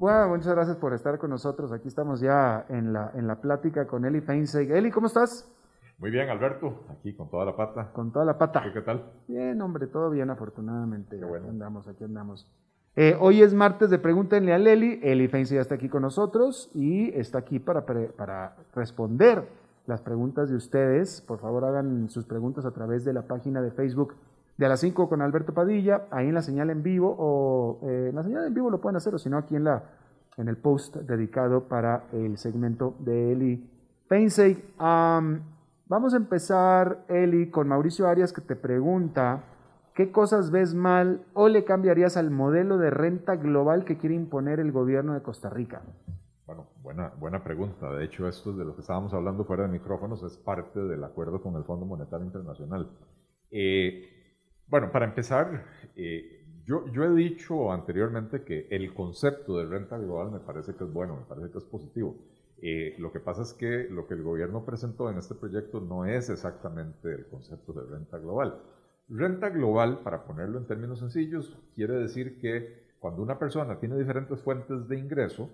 Bueno, muchas gracias por estar con nosotros. Aquí estamos ya en la, en la plática con Eli Feinseig. Eli, ¿cómo estás? Muy bien, Alberto, aquí con toda la pata. Con toda la pata. ¿Qué, tal? Bien, hombre, todo bien, afortunadamente. Qué bueno. Aquí andamos, aquí andamos. Eh, hoy es martes de Pregúntenle a Eli. Eli Feinseig ya está aquí con nosotros y está aquí para, para responder las preguntas de ustedes. Por favor, hagan sus preguntas a través de la página de Facebook de a las 5 con Alberto Padilla, ahí en la señal en vivo, o eh, en la señal en vivo lo pueden hacer, o si no, aquí en, la, en el post dedicado para el segmento de Eli Feinseig. vamos a empezar, Eli, con Mauricio Arias, que te pregunta, ¿qué cosas ves mal o le cambiarías al modelo de renta global que quiere imponer el gobierno de Costa Rica? Bueno, buena, buena pregunta. De hecho, esto de lo que estábamos hablando fuera de micrófonos es parte del acuerdo con el Fondo Monetario Internacional. Eh, bueno, para empezar, eh, yo, he dicho anteriormente que el concepto de renta global me parece que es bueno, me parece que es positivo. Eh, lo que pasa es que lo que el gobierno presentó en este proyecto no es exactamente el concepto de renta global. Renta global, para ponerlo en términos sencillos, quiere decir que cuando una persona tiene diferentes fuentes de ingreso,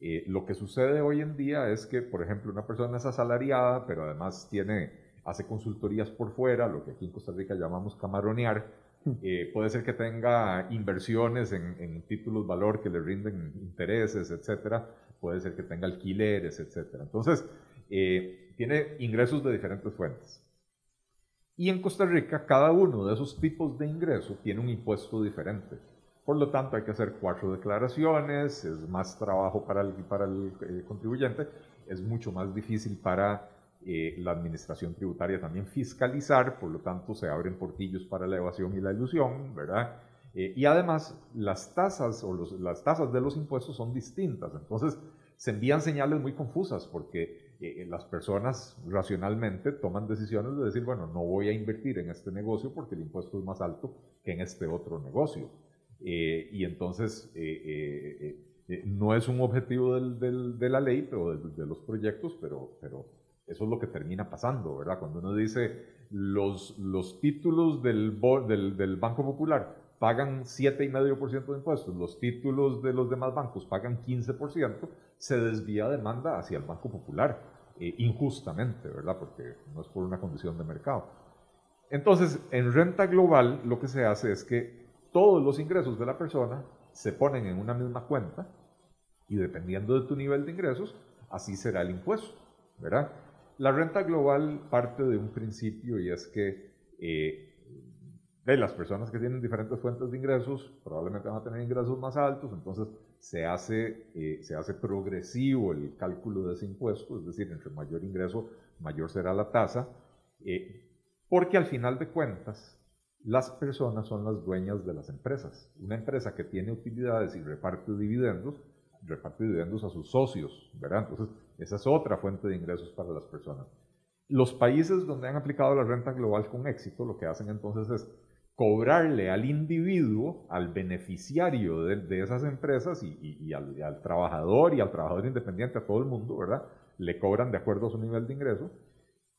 eh, lo que sucede hoy en día es que, por ejemplo, una persona es asalariada, pero además tiene hace consultorías por fuera, lo que aquí en Costa Rica llamamos camaronear. Eh, puede ser que tenga inversiones en, títulos valor que le rinden intereses, etcétera. Puede ser que tenga alquileres, etcétera. Entonces, eh, tiene ingresos de diferentes fuentes. Y en Costa Rica, cada uno de esos tipos de ingreso tiene un impuesto diferente. Por lo tanto, hay que hacer cuatro declaraciones, es más trabajo para el, para el eh, contribuyente, es mucho más difícil para eh, la administración tributaria también fiscalizar, por lo tanto se abren portillos para la evasión y la ilusión, ¿verdad? Eh, y además las tasas o las tasas de los impuestos son distintas, entonces se envían señales muy confusas porque eh, las personas racionalmente toman decisiones de decir, bueno, no voy a invertir en este negocio porque el impuesto es más alto que en este otro negocio. y entonces no es un objetivo del, de la ley o de, de los proyectos, pero, pero eso es lo que termina pasando, ¿verdad? Cuando uno dice los, los títulos del, del, del Banco Popular pagan 7,5% de impuestos, los títulos de los demás bancos pagan 15%, se desvía demanda hacia el Banco Popular, eh, injustamente, ¿verdad? Porque no es por una condición de mercado. Entonces, en renta global lo que se hace es que todos los ingresos de la persona se ponen en una misma cuenta y dependiendo de tu nivel de ingresos, así será el impuesto, ¿verdad? La renta global parte de un principio y es que eh, las personas que tienen diferentes fuentes de ingresos probablemente van a tener ingresos más altos, entonces se hace, eh, se hace progresivo el cálculo de ese impuesto, es decir, entre mayor ingreso, mayor será la tasa, eh, porque al final de cuentas, las personas son las dueñas de las empresas. Una empresa que tiene utilidades y reparte dividendos, reparte dividendos a sus socios, ¿verdad? Entonces, esa es otra fuente de ingresos para las personas. Los países donde han aplicado la renta global con éxito, lo que hacen entonces es cobrarle al individuo, al beneficiario de, esas empresas y, al, trabajador y al trabajador independiente, a todo el mundo, ¿verdad? Le cobran de acuerdo a su nivel de ingreso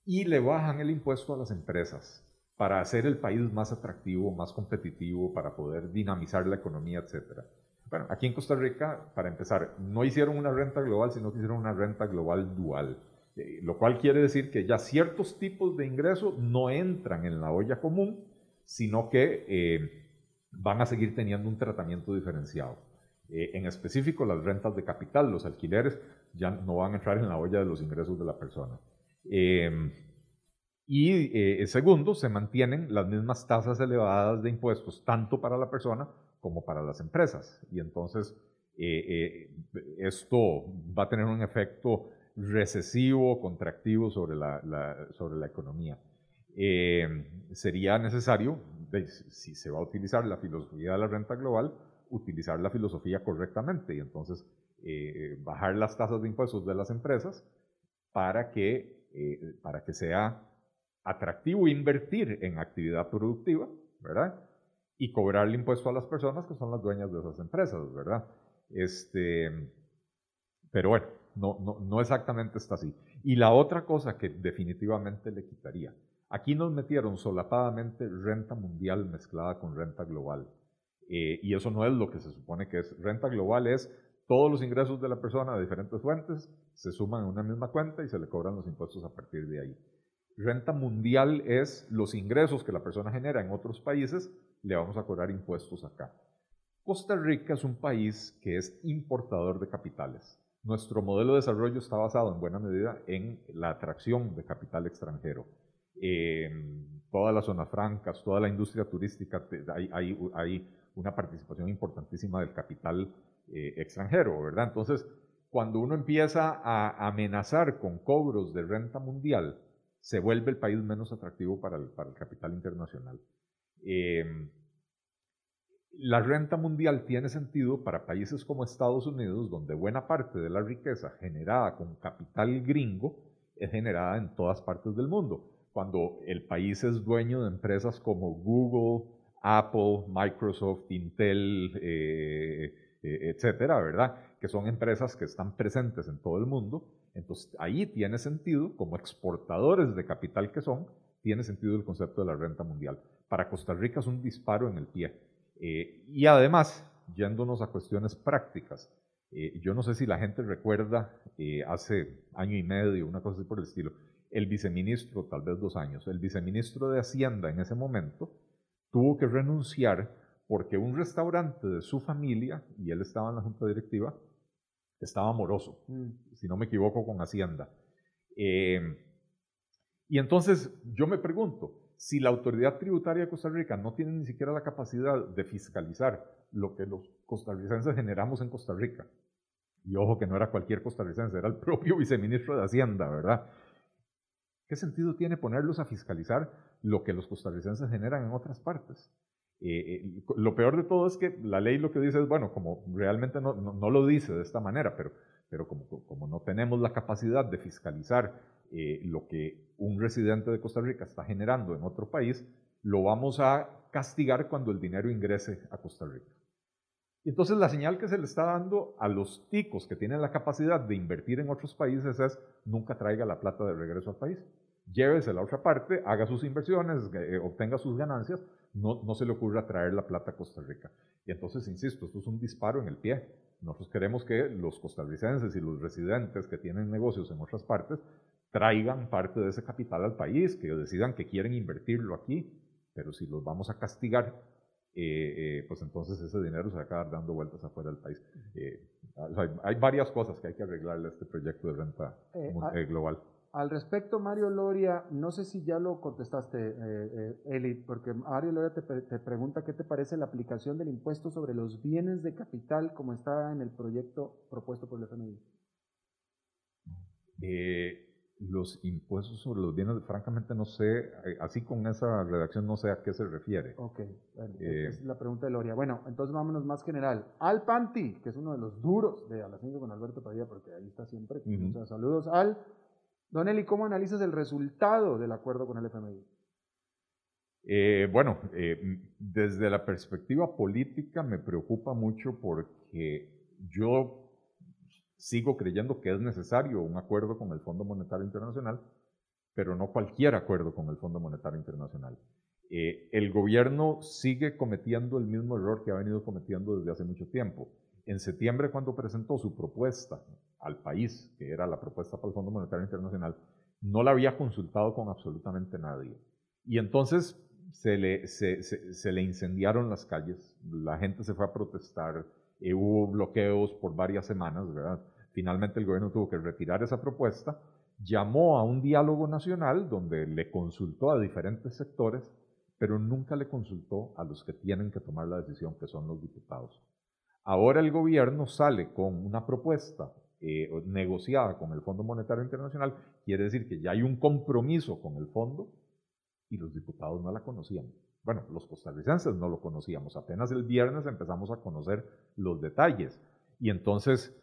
y le bajan el impuesto a las empresas para hacer el país más atractivo, más competitivo, para poder dinamizar la economía, etcétera. Bueno, aquí en Costa Rica, para empezar, no hicieron una renta global, sino que hicieron una renta global dual, eh, lo cual quiere decir que ya ciertos tipos de ingresos no entran en la olla común, sino que eh, van a seguir teniendo un tratamiento diferenciado. Eh, en específico, las rentas de capital, los alquileres, ya no van a entrar en la olla de los ingresos de la persona. y segundo, se mantienen las mismas tasas elevadas de impuestos, tanto para la persona como para las empresas. Y entonces eh, eh, esto va a tener un efecto recesivo, contractivo sobre la, sobre la economía. Eh, sería necesario, si se va a utilizar la filosofía de la renta global, utilizar la filosofía correctamente y entonces bajar las tasas de impuestos de las empresas para que, para que sea atractivo invertir en actividad productiva, ¿verdad? Y cobrar el impuesto a las personas que son las dueñas de esas empresas, ¿verdad? Este, pero bueno, no, no, no exactamente está así. Y la otra cosa que definitivamente le quitaría, aquí nos metieron solapadamente renta mundial mezclada con renta global. Eh, y eso no es lo que se supone que es. Renta global es todos los ingresos de la persona de diferentes fuentes se suman en una misma cuenta y se le cobran los impuestos a partir de ahí. Renta mundial es los ingresos que la persona genera en otros países, le vamos a cobrar impuestos acá. Costa Rica es un país que es importador de capitales. Nuestro modelo de desarrollo está basado en buena medida en la atracción de capital extranjero. En todas las zonas francas, toda la industria turística, hay, hay una participación importantísima del capital eh, extranjero, ¿verdad? Entonces, cuando uno empieza a amenazar con cobros de renta mundial, se vuelve el país menos atractivo para el, para el capital internacional. Em, la renta mundial tiene sentido para países como Estados Unidos, donde buena parte de la riqueza generada con capital gringo es generada en todas partes del mundo. Cuando el país es dueño de empresas como Google, Apple, Microsoft, Intel, eh, eh, etcétera, ¿verdad? Que son empresas que están presentes en todo el mundo. Entonces, ahí tiene sentido, como exportadores de capital que son, tiene sentido el concepto de la renta mundial. Para Costa Rica es un disparo en el pie. Eh, y además, yéndonos a cuestiones prácticas, yo no sé si la gente recuerda hace año y medio, una cosa así por el estilo, el viceministro, tal vez dos años, el viceministro de Hacienda en ese momento, tuvo que renunciar porque un restaurante de su familia, y él estaba en la junta directiva, estaba moroso, mm. si no me equivoco, con Hacienda. Eh, y entonces yo me pregunto, si la autoridad tributaria de Costa Rica no tiene ni siquiera la capacidad de fiscalizar lo que los costarricenses generamos en Costa Rica, y ojo que no era cualquier costarricense, era el propio viceministro de Hacienda, ¿verdad? ¿Qué sentido tiene ponerlos a fiscalizar lo que los costarricenses generan en otras partes? Eh, eh, lo peor de todo es que la ley lo que dice es, bueno, como realmente no, no, lo dice de esta manera, pero, pero como, como, no tenemos la capacidad de fiscalizar eh, lo que un residente de Costa Rica está generando en otro país, lo vamos a castigar cuando el dinero ingrese a Costa Rica. Entonces la señal que se le está dando a los ticos que tienen la capacidad de invertir en otros países es nunca traiga la plata de regreso al país llévese la otra parte, haga sus inversiones, obtenga sus ganancias, no, no se le ocurra traer la plata a Costa Rica. Y entonces, insisto, esto es un disparo en el pie. Nosotros queremos que los costarricenses y los residentes que tienen negocios en otras partes traigan parte de ese capital al país, que decidan que quieren invertirlo aquí, pero si los vamos a castigar, eh, eh, pues entonces ese dinero se va a acabar dando vueltas afuera del país. hay, hay, varias cosas que hay que arreglarle a este proyecto de renta global. Al respecto, Mario Loria, no sé si ya lo contestaste, eh, eh, Eli, porque Mario Loria te, pregunta qué te parece la aplicación del impuesto sobre los bienes de capital como está en el proyecto propuesto por el FMI. Eh, los impuestos sobre los bienes, francamente no sé, así con esa redacción no sé a qué se refiere. Ok, es la pregunta de Loria. Bueno, entonces vámonos más general. Al Panti, que es uno de los duros de A las 5 con Alberto Padilla, porque ahí está siempre. Muchos saludos. Al Don Eli, ¿cómo analizas el resultado del acuerdo con el FMI? Eh, bueno, eh, desde la perspectiva política me preocupa mucho porque yo sigo creyendo que es necesario un acuerdo con el Fondo Monetario Internacional, pero no cualquier acuerdo con el Fondo Monetario Internacional. Eh, el gobierno sigue cometiendo el mismo error que ha venido cometiendo desde hace mucho tiempo. En septiembre, cuando presentó su propuesta al país, que era la propuesta para el Fondo Monetario Internacional, no la había consultado con absolutamente nadie. Y entonces se le, se, le incendiaron las calles, la gente se fue a protestar, eh, hubo bloqueos por varias semanas, ¿verdad? Finalmente el gobierno tuvo que retirar esa propuesta, llamó a un diálogo nacional donde le consultó a diferentes sectores, pero nunca le consultó a los que tienen que tomar la decisión, que son los diputados. Ahora el gobierno sale con una propuesta eh, negociada con el Fondo Monetario Internacional, quiere decir que ya hay un compromiso con el fondo y los diputados no la conocían. Bueno, los costarricenses no lo conocíamos. Apenas el viernes empezamos a conocer los detalles. Y entonces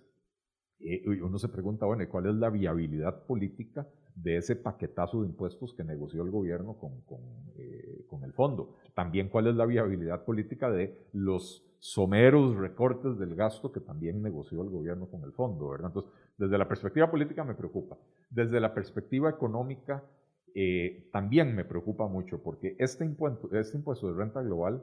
eh, uno se pregunta, bueno, ¿cuál es la viabilidad política de ese paquetazo de impuestos que negoció el gobierno con, con, eh, con el fondo? También cuál es la viabilidad política de los someros recortes del gasto que también negoció el gobierno con el fondo, ¿verdad? Entonces, desde la perspectiva política me preocupa. Desde la perspectiva económica eh, también me preocupa mucho porque este impuesto, este impuesto de renta global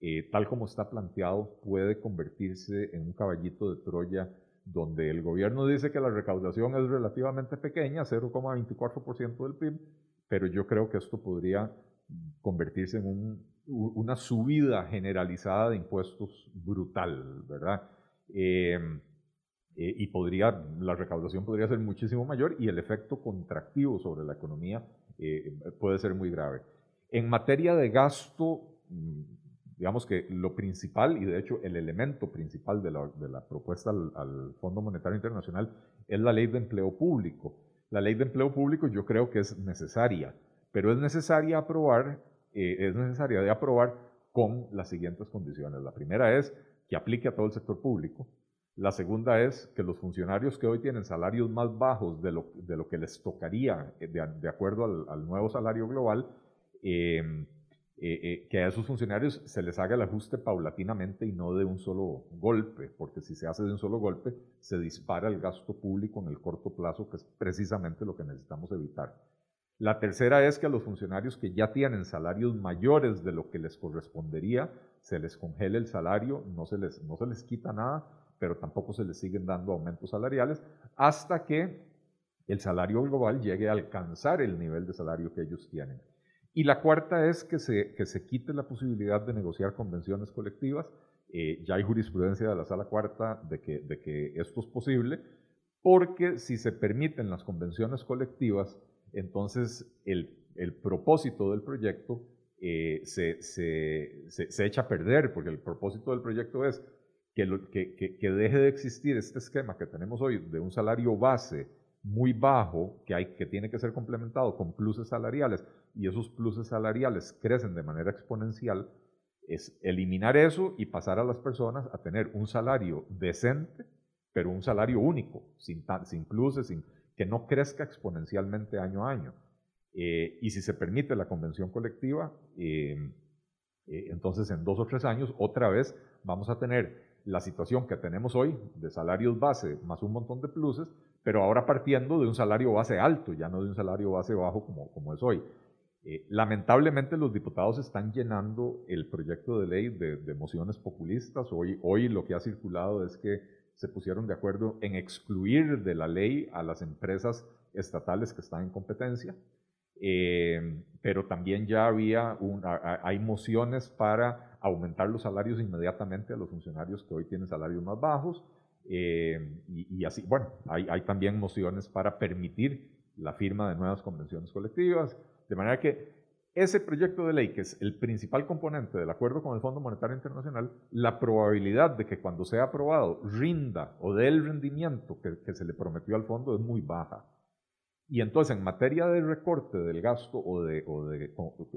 eh, tal como está planteado, puede convertirse en un caballito de Troya donde el gobierno dice que la recaudación es relativamente pequeña, 0,24% del PIB, pero yo creo que esto podría convertirse en una subida generalizada de impuestos brutal, ¿verdad? Em, eh, y podría, la recaudación podría ser muchísimo mayor y el efecto contractivo sobre la economía eh, puede ser muy grave. En materia de gasto, mm, digamos que lo principal, y de hecho el elemento principal de la, propuesta al, Fondo Monetario Internacional es la ley de empleo público. La ley de empleo público yo creo que es necesaria, pero es necesaria aprobar, eh, es necesaria de aprobar con las siguientes condiciones. La primera es que aplique a todo el sector público. La segunda es que los funcionarios que hoy tienen salarios más bajos de lo, de lo que les tocaría eh, de, acuerdo al, nuevo salario global, eh, que a esos funcionarios se les haga el ajuste paulatinamente y no de un solo golpe, porque si se hace de un solo golpe, se dispara el gasto público en el corto plazo, que es precisamente lo que necesitamos evitar. La tercera es que a los funcionarios que ya tienen salarios mayores de lo que les correspondería, se les congele el salario, no se les, no se les quita nada, pero tampoco se les siguen dando aumentos salariales hasta que el salario global llegue a alcanzar el nivel de salario que ellos tienen. Y la cuarta es que se, que se quite la posibilidad de negociar convenciones colectivas. Eh, ya hay jurisprudencia de la sala cuarta de que, de que esto es posible, porque si se permiten las convenciones colectivas, entonces el, el propósito del proyecto eh, se, se, se, echa a perder, porque el propósito del proyecto es que, que, deje de existir este esquema que tenemos hoy de un salario base muy bajo que, hay, que tiene que ser complementado con pluses salariales y esos pluses salariales crecen de manera exponencial, es eliminar eso y pasar a las personas a tener un salario decente, pero un salario único, sin, sin pluses, sin, que no crezca exponencialmente año a año. Eh, y si se permite la convención colectiva, eh, eh, entonces en dos o tres años otra vez vamos a tener la situación que tenemos hoy de salarios base más un montón de pluses, pero ahora partiendo de un salario base alto, ya no de un salario base bajo como, como es hoy. Lamentablemente los diputados están llenando el proyecto de ley de, mociones populistas. Hoy, hoy lo que ha circulado es que se pusieron de acuerdo en excluir de la ley a las empresas estatales que están en competencia. Eh, pero también ya había hay mociones para aumentar los salarios inmediatamente a los funcionarios que hoy tienen salarios más bajos. Eh, y, así, bueno, hay, hay, también mociones para permitir la firma de nuevas convenciones colectivas, de manera que ese proyecto de ley, que es el principal componente del acuerdo con el Fondo Monetario Internacional, la probabilidad de que cuando sea aprobado rinda o dé el rendimiento que, que se le prometió al fondo es muy baja. Y entonces, en materia de recorte del gasto o de, o de eh,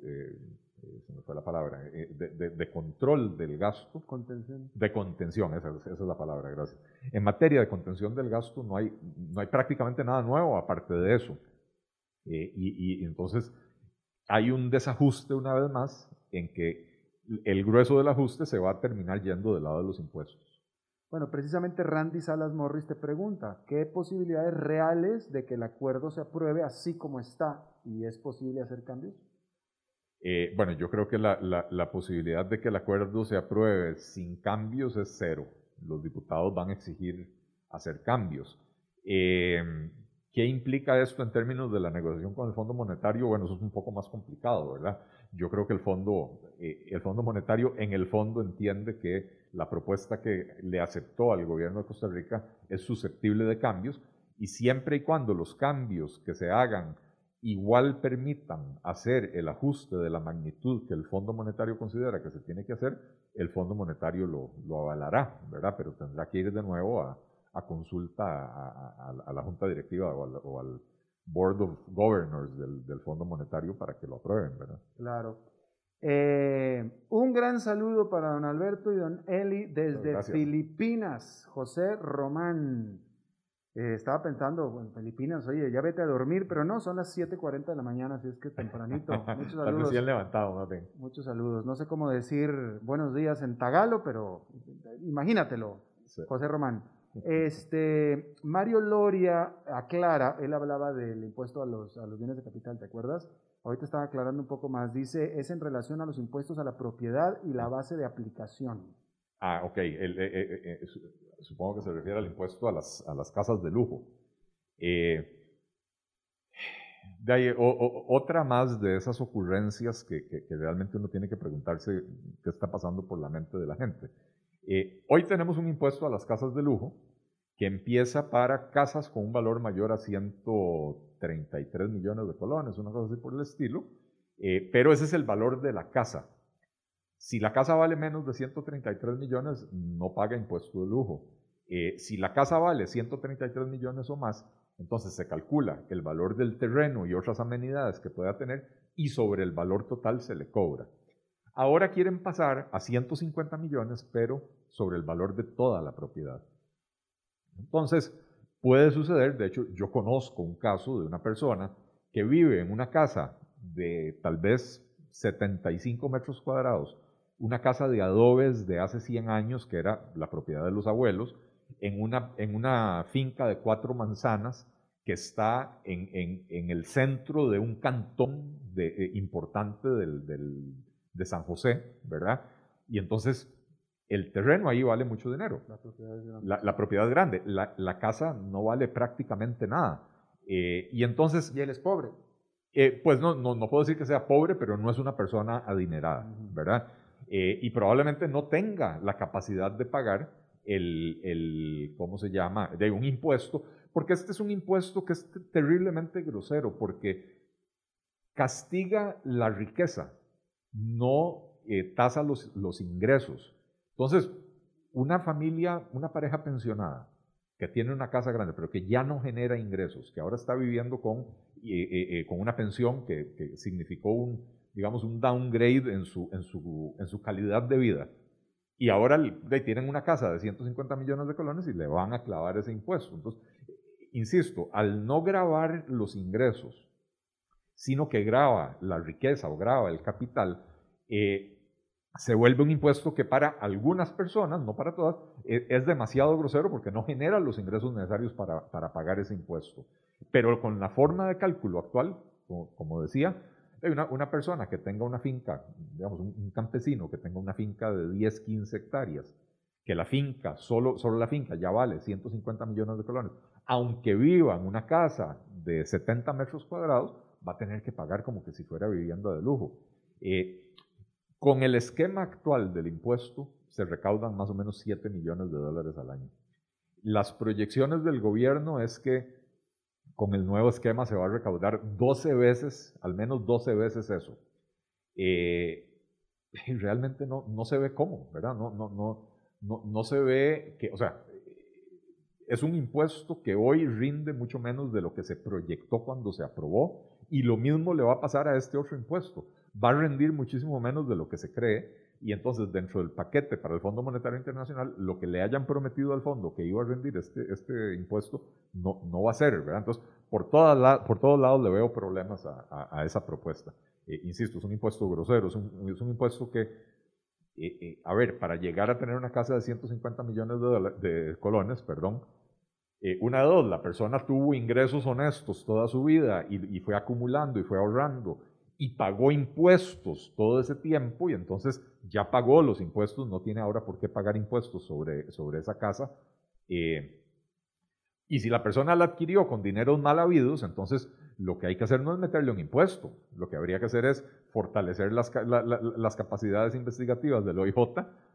eh, se me fue la palabra, eh, de, control del gasto. Contención. De contención, esa, es la palabra, gracias. En materia de contención del gasto no hay, no hay prácticamente nada nuevo aparte de eso. y, y entonces hay un desajuste una vez más en que el grueso del ajuste se va a terminar yendo del lado de los impuestos. Bueno, precisamente Randy Salas Morris te pregunta, ¿qué posibilidades reales de que el acuerdo se apruebe así como está? ¿Y es posible hacer cambios? Eh, bueno, yo creo que la, la, posibilidad de que el acuerdo se apruebe sin cambios es cero. Los diputados van a exigir hacer cambios. Eh, ¿Qué implica esto en términos de la negociación con el Fondo Monetario? Bueno, eso es un poco más complicado, ¿verdad? Yo creo que el Fondo, eh, el Fondo Monetario en el fondo entiende que la propuesta que le aceptó al gobierno de Costa Rica es susceptible de cambios y siempre y cuando los cambios que se hagan igual permitan hacer el ajuste de la magnitud que el Fondo Monetario considera que se tiene que hacer, el Fondo Monetario lo, lo avalará, ¿verdad? Pero tendrá que ir de nuevo a, a consulta a, la Junta Directiva o al, Board of Governors del, del Fondo Monetario para que lo aprueben, ¿verdad? Claro. Eh, un gran saludo para don Alberto y don Eli desde Filipinas, José Román. Eh, estaba pensando, en Filipinas, oye, ya vete a dormir, pero no, son las 7.40 de la mañana, así es que tempranito. Muchos saludos. levantado, Muchos saludos. No sé cómo decir buenos días en tagalo, pero imagínatelo, José Román. Este, Mario Loria aclara, él hablaba del impuesto a los, a los bienes de capital, ¿te acuerdas? ahorita estaba aclarando un poco más, dice, es en relación a los impuestos a la propiedad y la base de aplicación. Ah, ok. Eh, eh, eh, supongo que se refiere al impuesto a las, a las casas de lujo. de ahí, otra más de esas ocurrencias que, que, realmente uno tiene que preguntarse qué está pasando por la mente de la gente. Hoy tenemos un impuesto a las casas de lujo que empieza para casas con un valor mayor a 133 millones de colones, una cosa así por el estilo, pero ese es el valor de la casa. Si la casa vale menos de 133 millones, no paga impuesto de lujo. Eh, si la casa vale 133 millones o más, entonces se calcula el valor del terreno y otras amenidades que pueda tener y sobre el valor total se le cobra. Ahora quieren pasar a 150 millones, pero sobre el valor de toda la propiedad. Entonces, puede suceder, de hecho, yo conozco un caso de una persona que vive en una casa de tal vez 75 metros cuadrados una casa de adobes de hace 100 años, que era la propiedad de los abuelos, en una, finca de cuatro manzanas que está en, el centro de un cantón de, eh, importante del, de San José, ¿verdad? Y entonces el terreno ahí vale mucho dinero. La propiedad es grande. La, propiedad es grande. La, la, casa no vale prácticamente nada. Eh, y entonces... Y él es pobre. Eh, pues no, no, no, puedo decir que sea pobre, pero no es una persona adinerada, ¿verdad? Eh, y probablemente no tenga la capacidad de pagar el, el, ¿cómo se llama?, de un impuesto, porque este es un impuesto que es terriblemente grosero, porque castiga la riqueza, no eh, tasa los, los ingresos. Entonces, una familia, una pareja pensionada, que tiene una casa grande, pero que ya no genera ingresos, que ahora está viviendo con, eh, con una pensión que, que significó un, digamos, un downgrade en su, en su, en su calidad de vida. Y ahora tienen una casa de 150 millones de colones y le van a clavar ese impuesto. Entonces, insisto, al no grabar los ingresos, sino que graba la riqueza o graba el capital, eh, se vuelve un impuesto que para algunas personas, no para todas, e, es demasiado grosero porque no genera los ingresos necesarios para, para pagar ese impuesto. Pero con la forma de cálculo actual, como decía, una, una persona que tenga una finca, digamos, un, campesino que tenga una finca de 10, 15 hectáreas, que la finca, solo, solo la finca ya vale 150 millones de colones, aunque viva en una casa de 70 metros cuadrados, va a tener que pagar como que si fuera vivienda de lujo. Eh, con el esquema actual del impuesto, se recaudan más o menos 7 millones de dólares al año. Las proyecciones del gobierno es que con el nuevo esquema se va a recaudar 12 veces, al menos 12 veces eso. Eh, y realmente no, no se ve cómo, ¿verdad? No, no, no, no, no se ve que, o sea, es un impuesto que hoy rinde mucho menos de lo que se proyectó cuando se aprobó y lo mismo le va a pasar a este otro impuesto. Va a rendir muchísimo menos de lo que se cree y entonces dentro del paquete para el Fondo Monetario Internacional, lo que le hayan prometido al fondo que iba a rendir este, este impuesto no, no va a ser. Entonces, por, todas por todos lados le veo problemas a, a, esa propuesta. Eh, insisto, es un impuesto grosero, es un, es un impuesto que, eh, eh, a ver, para llegar a tener una casa de 150 millones de, de colones, perdón, una de dos, la persona tuvo ingresos honestos toda su vida y, y fue acumulando y fue ahorrando y pagó impuestos todo ese tiempo y entonces ya pagó los impuestos, no tiene ahora por qué pagar impuestos sobre, sobre esa casa. Eh, y si la persona la adquirió con dineros mal habidos, entonces lo que hay que hacer no es meterle un impuesto, lo que habría que hacer es fortalecer las, las capacidades investigativas del OIJ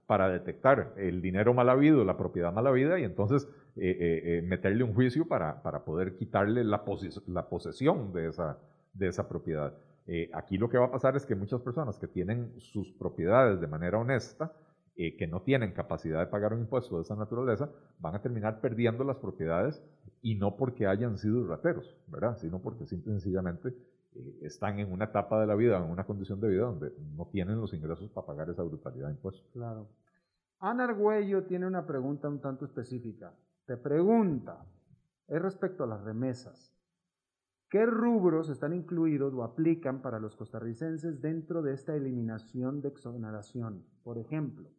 para detectar el dinero mal habido, la propiedad mal habida y entonces eh, eh, meterle un juicio para, para poder quitarle la, la posesión de esa, de esa propiedad. Eh, aquí lo que va a pasar es que muchas personas que tienen sus propiedades de manera honesta, eh, que no tienen capacidad de pagar un impuesto de esa naturaleza, van a terminar perdiendo las propiedades y no porque hayan sido rateros, ¿verdad? Sino porque simple y sencillamente eh, están en una etapa de la vida, en una condición de vida donde no tienen los ingresos para pagar esa brutalidad de impuestos. Claro. Ana Argüello tiene una pregunta un tanto específica. Te pregunta, es respecto a las remesas. ¿Qué rubros están incluidos o aplican para los costarricenses dentro de esta eliminación de exoneración? Por ejemplo,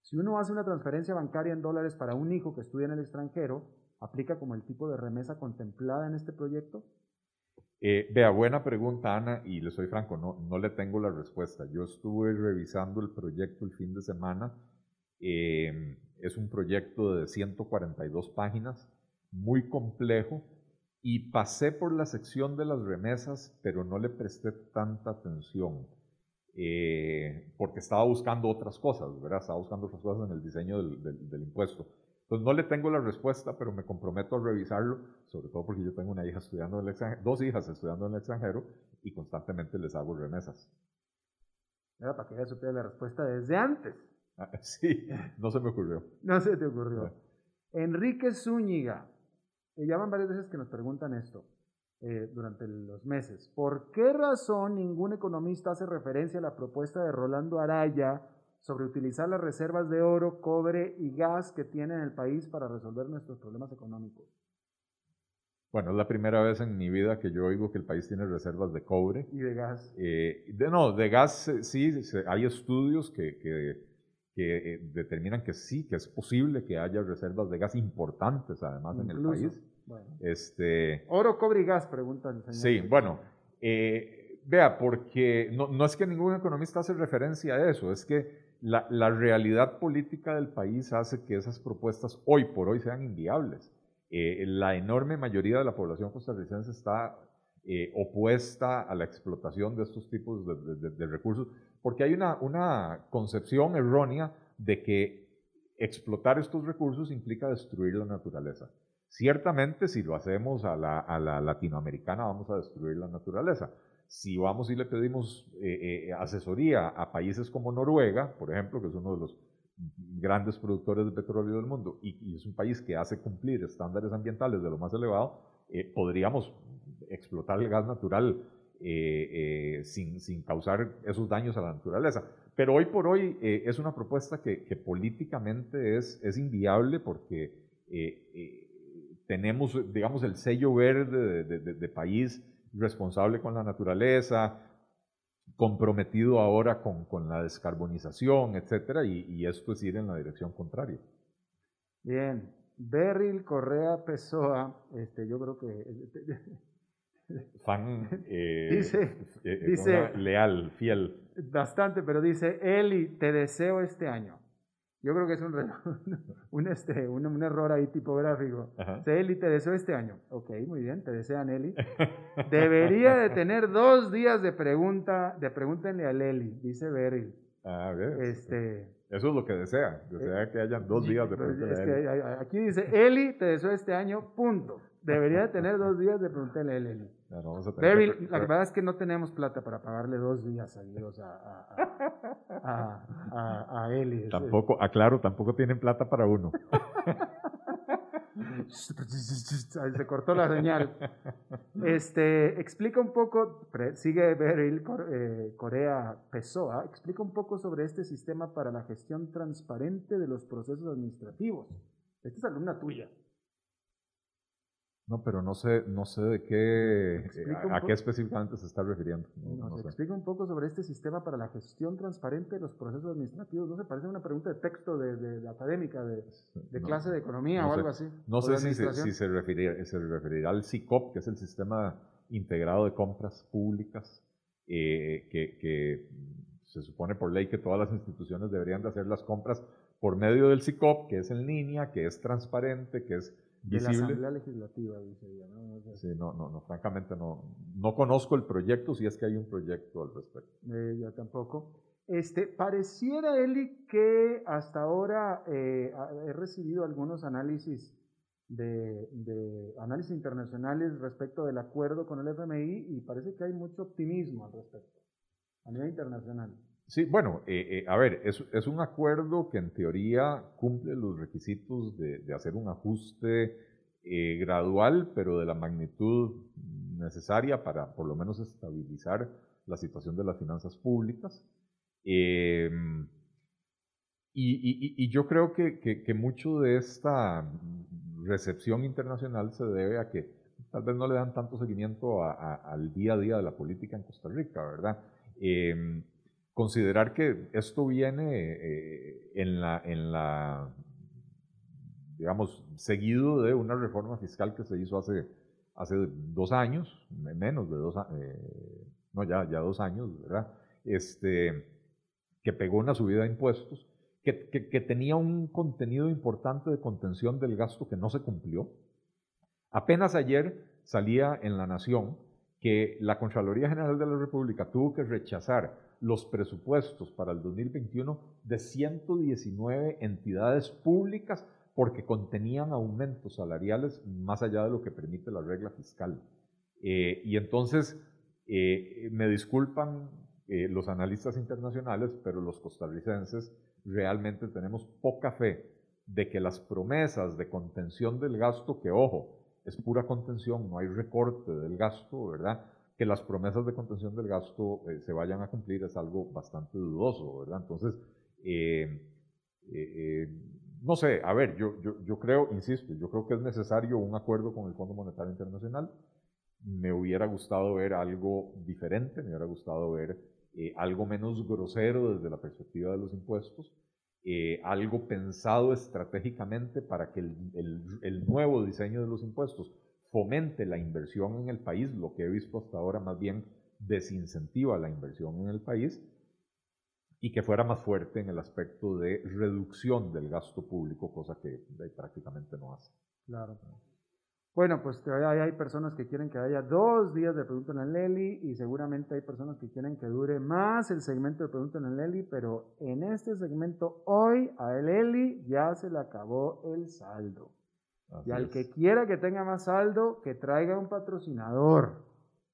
si uno hace una transferencia bancaria en dólares para un hijo que estudia en el extranjero, ¿aplica como el tipo de remesa contemplada en este proyecto? Eh, vea, buena pregunta, Ana, y le soy franco, no, no le tengo la respuesta. Yo estuve revisando el proyecto el fin de semana. Eh, es un proyecto de 142 páginas, muy complejo, y pasé por la sección de las remesas, pero no le presté tanta atención, eh, porque estaba buscando otras cosas, ¿verdad? Estaba buscando otras cosas en el diseño del, impuesto. Entonces no le tengo la respuesta, pero me comprometo a revisarlo, sobre todo porque yo tengo una hija estudiando en el extranjero, dos hijas estudiando en el extranjero y constantemente les hago remesas. Era para que ella supiera la respuesta desde antes. Ah, sí, no se me ocurrió. No se te ocurrió. Enrique Zúñiga, ya llaman varias veces que nos preguntan esto eh, durante los meses. ¿Por qué razón ningún economista hace referencia a la propuesta de Rolando Araya sobre utilizar las reservas de oro, cobre y gas que tiene el país para resolver nuestros problemas económicos? Bueno, es la primera vez en mi vida que yo oigo que el país tiene reservas de cobre. Y de gas. Eh, de, no, de gas eh, sí, hay estudios que, que, que, determinan que sí, que es posible que haya reservas de gas importantes además en el país. Este, Oro, cobre y gas, preguntan el señor. Sí, bueno, eh, vea, porque no, no, es que ningún economista hace referencia a eso, es que la, realidad política del país hace que esas propuestas hoy por hoy sean inviables. Eh, la enorme mayoría de la población costarricense está eh, opuesta a la explotación de estos tipos de, recursos, porque hay una concepción errónea de que explotar estos recursos implica destruir la naturaleza. Ciertamente, si lo hacemos a la, latinoamericana, vamos a destruir la naturaleza. Si vamos y le pedimos eh, eh, asesoría a países como Noruega, por ejemplo, que es uno de los grandes productores de petróleo del mundo y, es un país que hace cumplir estándares ambientales de lo más elevado, eh, podríamos explotar el gas natural sin, sin, causar esos daños a la naturaleza. Pero hoy por hoy es una propuesta que, que políticamente es, es, inviable porque tenemos, digamos, el sello verde de, país responsable con la naturaleza, comprometido ahora con, con la descarbonización, etcétera, y, esto es ir en la dirección contraria. Bien, Beryl Correa Pessoa, este, yo creo que... Fan eh, dice, eh, dice leal, fiel. Bastante, pero dice, Eli, te deseo este año. Yo creo que es un, un, este, un, un error ahí tipográfico. Eli, te deseo este año. Ok, muy bien, te desean Eli. Debería de tener dos días de pregunta, de pregúntenle a Eli, dice Beryl. Ah, ver. Este, Eso es lo que desea, desea que hayan dos días de pregunta. Es aquí dice, Eli, te deseo este año, punto. Debería de tener dos días de preguntarle a Eli. Beryl, la verdad es que no tenemos plata para pagarle dos días a, a, a, a Eli. Tampoco, aclaro, tampoco tienen plata para uno. Se cortó la señal. Este, explica un poco, sigue Beryl eh, Corea Pessoa, explica un poco sobre este sistema para la gestión transparente de los procesos administrativos. Esta es alumna tuya. No, pero no sé, no sé de qué, eh, a, qué específicamente se está refiriendo. Nos explica un poco sobre este sistema para la gestión transparente de los procesos administrativos. ¿No se parece una pregunta de texto de, académica, de, clase de economía o algo así? No sé si se, si se, referirá, se referirá al SICOP, que es el Sistema Integrado de Compras Públicas, eh, que, que se supone por ley que todas las instituciones deberían de hacer las compras por medio del SICOP, que es en línea, que es transparente, que es de la Asamblea Legislativa, dice ella. ¿no? Sí, no, no, no, francamente no, no conozco el proyecto, si es que hay un proyecto al respecto. Eh, yo tampoco. Este, pareciera, Eli, que hasta ahora eh, he recibido algunos análisis de, de, análisis internacionales respecto del acuerdo con el FMI y parece que hay mucho optimismo al respecto, a nivel internacional. Sí, bueno, eh, eh, a ver, es, un acuerdo que en teoría cumple los requisitos de, hacer un ajuste eh, gradual, pero de la magnitud necesaria para por lo menos estabilizar la situación de las finanzas públicas. Em, y, y, y, yo creo que, mucho de esta recepción internacional se debe a que tal vez no le dan tanto seguimiento a, al día a día de la política en Costa Rica, ¿verdad? Eh, considerar que esto viene eh, en, la, digamos, seguido de una reforma fiscal que se hizo hace hace dos años, menos de dos años, eh, no, ya, ya dos años, ¿verdad? Este, que pegó una subida de impuestos, que, que, tenía un contenido importante de contención del gasto que no se cumplió. Apenas ayer salía en La Nación que la Contraloría General de la República tuvo que rechazar los presupuestos para el 2021 de 119 entidades públicas porque contenían aumentos salariales más allá de lo que permite la regla fiscal. Eh, y entonces, eh, me disculpan eh, los analistas internacionales, pero los costarricenses realmente tenemos poca fe de que las promesas de contención del gasto, que ojo, es pura contención, no hay recorte del gasto, ¿verdad? Que las promesas de contención del gasto se vayan a cumplir es algo bastante dudoso, ¿verdad? Entonces, no sé, a ver, yo, yo, creo, insisto, yo creo que es necesario un acuerdo con el Fondo Monetario Internacional. Me hubiera gustado ver algo diferente, me hubiera gustado ver eh, algo menos grosero desde la perspectiva de los impuestos, eh, algo pensado estratégicamente para que el, nuevo diseño de los impuestos fomente la inversión en el país, lo que he visto hasta ahora más bien desincentiva la inversión en el país y que fuera más fuerte en el aspecto de reducción del gasto público, cosa que prácticamente no hace. Claro. Bueno, pues hay personas que quieren que haya dos días de Pregunta en el Leli y seguramente hay personas que quieren que dure más el segmento de Pregunta en el Leli, pero en este segmento hoy a el Eli ya se le acabó el saldo. Y al que quiera que tenga más saldo, que traiga un patrocinador.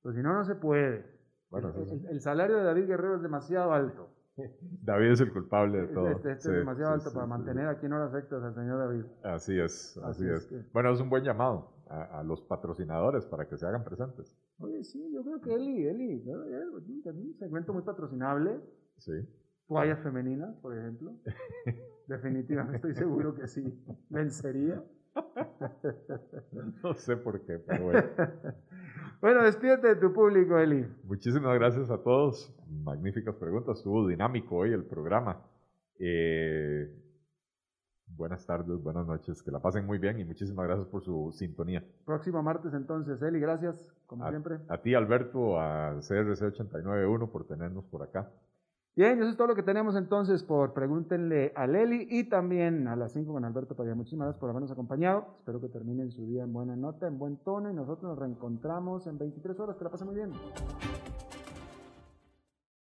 Pues si no, no se puede. Bueno, el salario de David Guerrero es demasiado alto. David es el culpable de todo. Este, este es demasiado alto para mantener aquí en horas sectas al señor David. Así es, así, es. Bueno, es un buen llamado a, los patrocinadores para que se hagan presentes. Oye, sí, yo creo que Eli, Eli, un segmento muy patrocinable. Sí. Toallas femeninas, por ejemplo. Definitivamente estoy seguro que sí. Vencería. no sé por qué, pero bueno. bueno, despídete de tu público, Eli. Muchísimas gracias a todos. Magníficas preguntas. Estuvo dinámico hoy el programa. Eh, buenas tardes, buenas noches. Que la pasen muy bien y muchísimas gracias por su sintonía. Próximo martes entonces, Eli. Gracias, como siempre. A ti, Alberto, a CRC 891 por tenernos por acá. Bien, eso es todo lo que tenemos entonces por Pregúntenle a Leli y también a las 5 con Alberto Padilla. Muchísimas gracias por habernos acompañado. Espero que terminen su día en buena nota, en buen tono y nosotros nos reencontramos en 23 horas. Que la pasen muy bien.